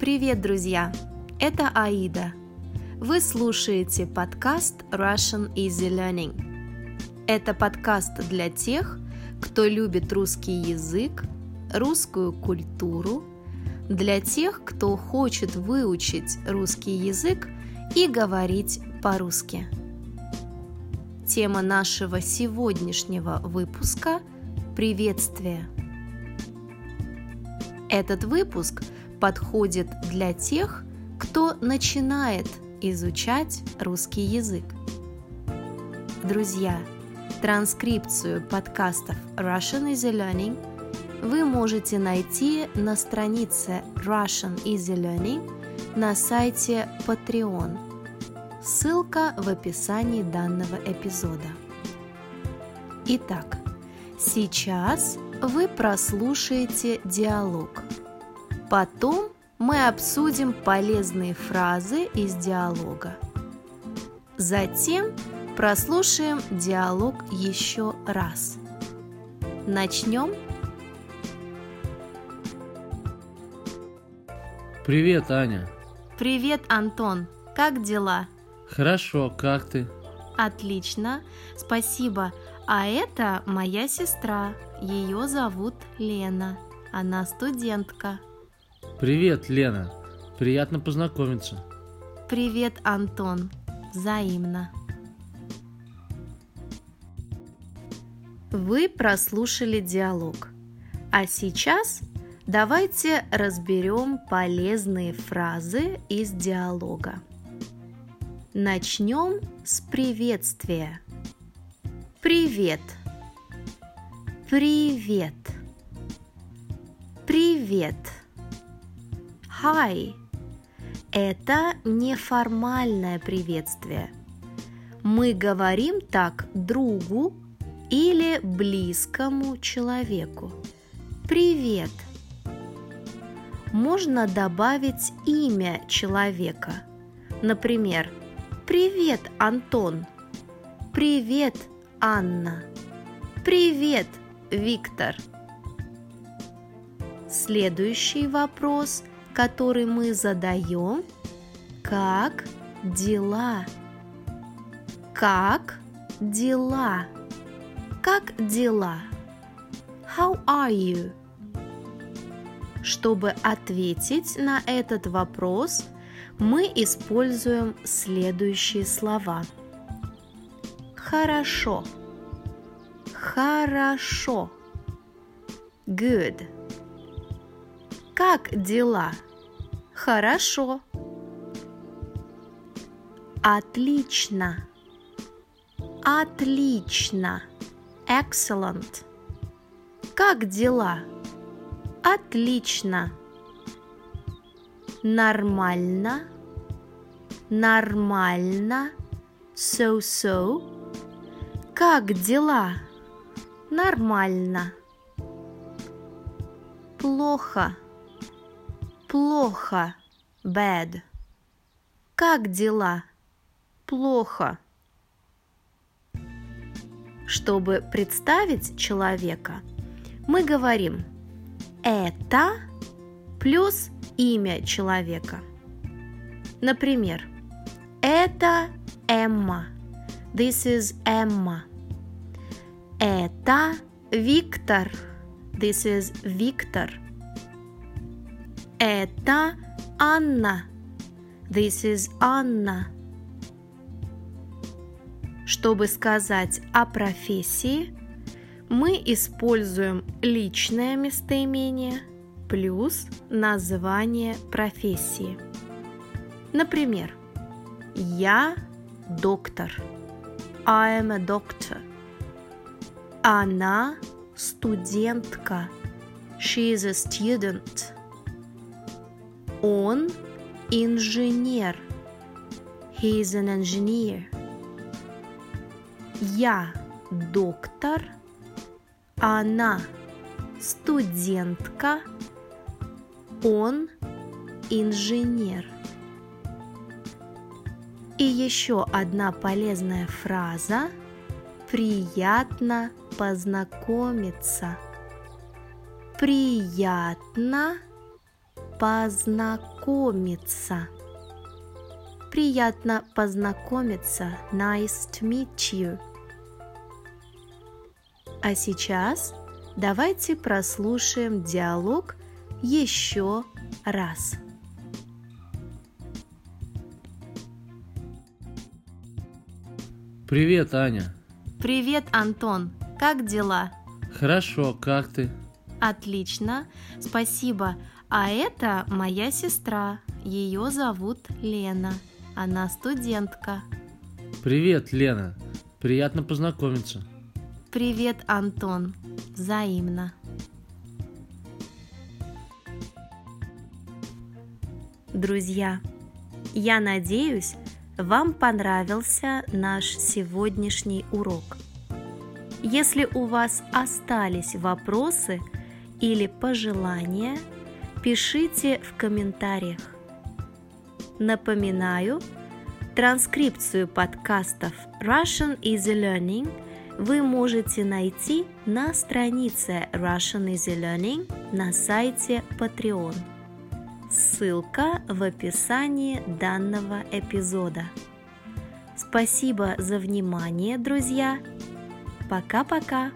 Привет, друзья! Это Аида. Вы слушаете подкаст Russian Easy Learning. Это подкаст для тех, кто любит русский язык, русскую культуру, для тех, кто хочет выучить русский язык и говорить по-русски. Тема нашего сегодняшнего выпуска – приветствие. Этот выпуск – подходит для тех, кто начинает изучать русский язык. Друзья, транскрипцию подкастов Russian Easy Learning вы можете найти на странице Russian Easy Learning на сайте Patreon. Ссылка в описании данного эпизода. Итак, сейчас вы прослушаете диалог – Потом мы обсудим полезные фразы из диалога. Затем прослушаем диалог еще раз. Начнем. Привет, Аня. Привет, Антон. Как дела? Хорошо, как ты? Отлично, спасибо. А это моя сестра. Ее зовут Лена. Она студентка. Привет, Лена. Приятно познакомиться. Привет, Антон. Взаимно. Вы прослушали диалог. А сейчас давайте разберем полезные фразы из диалога. Начнем с приветствия. Привет. Привет. Привет. Hi. Это неформальное приветствие. Мы говорим так другу или близкому человеку. Привет. Можно добавить имя человека. Например, Привет, Антон. Привет, Анна. Привет, Виктор. Следующий вопрос который мы задаем, как дела? Как дела? Как дела? How are you? Чтобы ответить на этот вопрос, мы используем следующие слова. Хорошо. Хорошо. Good. Как дела? Хорошо. Отлично. Отлично. Excellent. Как дела? Отлично. Нормально. Нормально. So-so. Как дела? Нормально. Плохо Плохо. Bad. Как дела? Плохо. Чтобы представить человека, мы говорим «это» плюс имя человека. Например, это Эмма. This is Emma. Это Виктор. This is Виктор. Это Анна. This is Анна. Чтобы сказать о профессии, мы используем личное местоимение плюс название профессии. Например, я доктор. I am a doctor. Она студентка. She is a student. Он инженер. He is an engineer. Я доктор. Она студентка. Он инженер. И еще одна полезная фраза. Приятно познакомиться. Приятно познакомиться. Приятно познакомиться. Nice to meet you. А сейчас давайте прослушаем диалог еще раз. Привет, Аня. Привет, Антон. Как дела? Хорошо, как ты? Отлично, спасибо. А это моя сестра. Ее зовут Лена. Она студентка. Привет, Лена. Приятно познакомиться. Привет, Антон. Взаимно. Друзья, я надеюсь, вам понравился наш сегодняшний урок. Если у вас остались вопросы или пожелания, пишите в комментариях. Напоминаю, транскрипцию подкастов Russian Easy Learning вы можете найти на странице Russian Easy Learning на сайте Patreon. Ссылка в описании данного эпизода. Спасибо за внимание, друзья! Пока-пока!